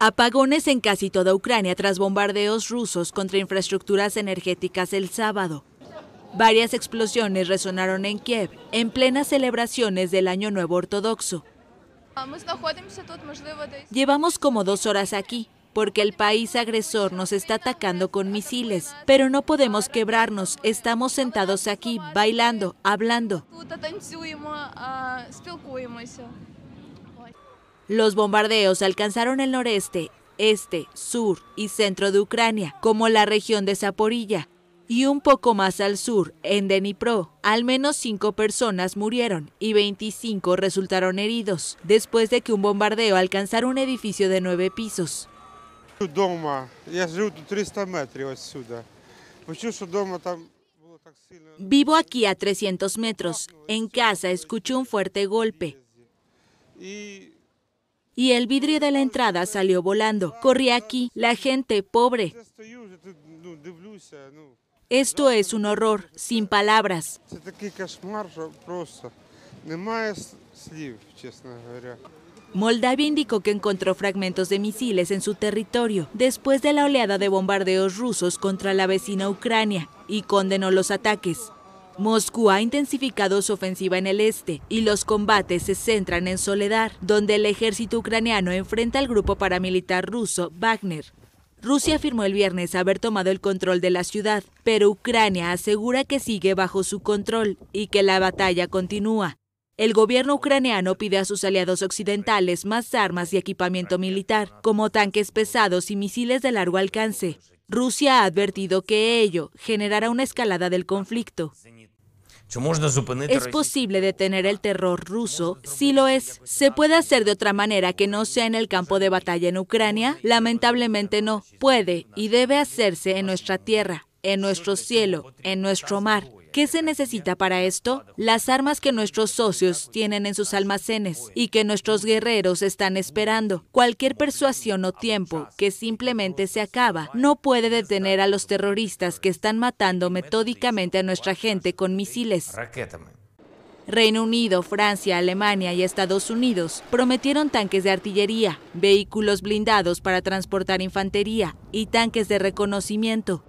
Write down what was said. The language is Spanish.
Apagones en casi toda Ucrania tras bombardeos rusos contra infraestructuras energéticas el sábado. Varias explosiones resonaron en Kiev en plenas celebraciones del Año Nuevo Ortodoxo. Llevamos como dos horas aquí, porque el país agresor nos está atacando con misiles, pero no podemos quebrarnos, estamos sentados aquí, bailando, hablando. Los bombardeos alcanzaron el noreste, este, sur y centro de Ucrania, como la región de Zaporilla, y un poco más al sur, en Dnipro, al menos cinco personas murieron y 25 resultaron heridos, después de que un bombardeo alcanzara un edificio de nueve pisos. Vivo aquí a 300 metros. En casa escuché un fuerte golpe y el vidrio de la entrada salió volando. Corrí aquí, la gente pobre. Esto es un horror, sin palabras. Moldavia indicó que encontró fragmentos de misiles en su territorio después de la oleada de bombardeos rusos contra la vecina Ucrania y condenó los ataques. Moscú ha intensificado su ofensiva en el este y los combates se centran en Soledar, donde el ejército ucraniano enfrenta al grupo paramilitar ruso Wagner. Rusia afirmó el viernes haber tomado el control de la ciudad, pero Ucrania asegura que sigue bajo su control y que la batalla continúa. El gobierno ucraniano pide a sus aliados occidentales más armas y equipamiento militar, como tanques pesados y misiles de largo alcance. Rusia ha advertido que ello generará una escalada del conflicto. ¿Es posible detener el terror ruso? Sí lo es. ¿Se puede hacer de otra manera que no sea en el campo de batalla en Ucrania? Lamentablemente no. Puede y debe hacerse en nuestra tierra, en nuestro cielo, en nuestro mar. ¿Qué se necesita para esto? Las armas que nuestros socios tienen en sus almacenes y que nuestros guerreros están esperando. Cualquier persuasión o tiempo que simplemente se acaba no puede detener a los terroristas que están matando metódicamente a nuestra gente con misiles. Reino Unido, Francia, Alemania y Estados Unidos prometieron tanques de artillería, vehículos blindados para transportar infantería y tanques de reconocimiento.